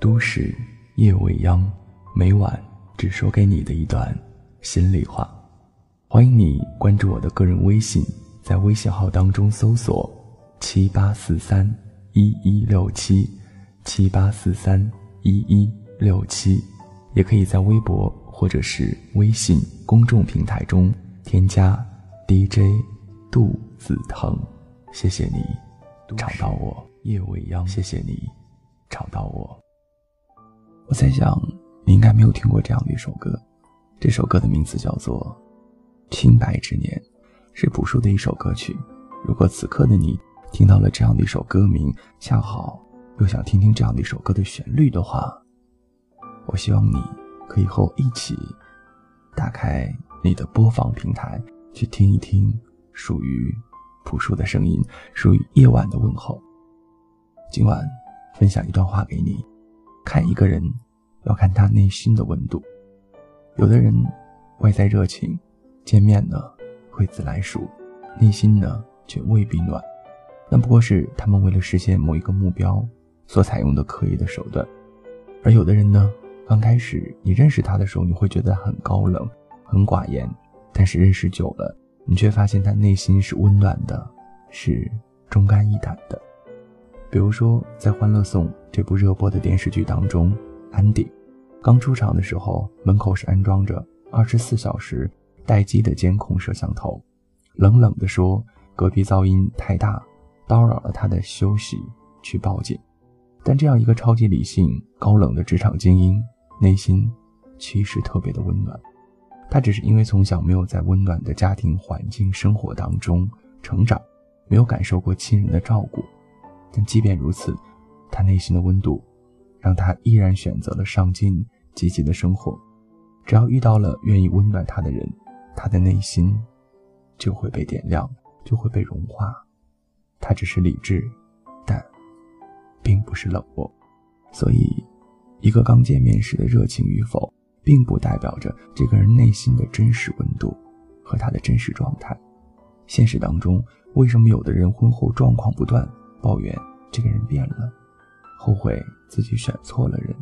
都市夜未央，每晚只说给你的一段心里话。欢迎你关注我的个人微信，在微信号当中搜索七八四三一一六七七八四三一一六七，也可以在微博或者是微信公众平台中添加 DJ 杜子腾。谢谢你找到我，夜未央。谢谢你找到我。我在想，你应该没有听过这样的一首歌，这首歌的名字叫做《清白之年》，是朴树的一首歌曲。如果此刻的你听到了这样的一首歌名，恰好又想听听这样的一首歌的旋律的话，我希望你可以和我一起打开你的播放平台，去听一听属于朴树的声音，属于夜晚的问候。今晚分享一段话给你。看一个人，要看他内心的温度。有的人外在热情，见面呢会自来熟，内心呢却未必暖。那不过是他们为了实现某一个目标所采用的刻意的手段。而有的人呢，刚开始你认识他的时候，你会觉得很高冷、很寡言，但是认识久了，你却发现他内心是温暖的，是忠肝义胆的。比如说，在《欢乐颂》这部热播的电视剧当中，安迪刚出场的时候，门口是安装着二十四小时待机的监控摄像头，冷冷地说隔壁噪音太大，叨扰了他的休息，去报警。但这样一个超级理性、高冷的职场精英，内心其实特别的温暖。他只是因为从小没有在温暖的家庭环境生活当中成长，没有感受过亲人的照顾。但即便如此，他内心的温度，让他依然选择了上进、积极的生活。只要遇到了愿意温暖他的人，他的内心就会被点亮，就会被融化。他只是理智，但并不是冷漠。所以，一个刚见面时的热情与否，并不代表着这个人内心的真实温度和他的真实状态。现实当中，为什么有的人婚后状况不断？抱怨这个人变了，后悔自己选错了人，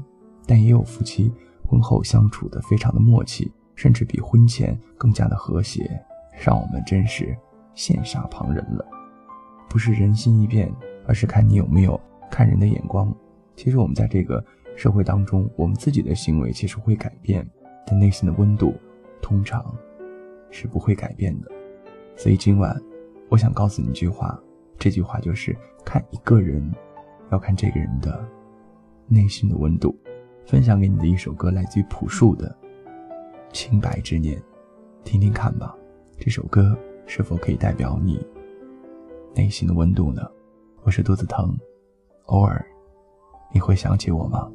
但也有夫妻婚后相处的非常的默契，甚至比婚前更加的和谐，让我们真是羡煞旁人了。不是人心一变，而是看你有没有看人的眼光。其实我们在这个社会当中，我们自己的行为其实会改变，但内心的温度通常是不会改变的。所以今晚，我想告诉你一句话。这句话就是看一个人，要看这个人的内心的温度。分享给你的一首歌，来自于朴树的《清白之年》，听听看吧。这首歌是否可以代表你内心的温度呢？我是肚子疼，偶尔你会想起我吗？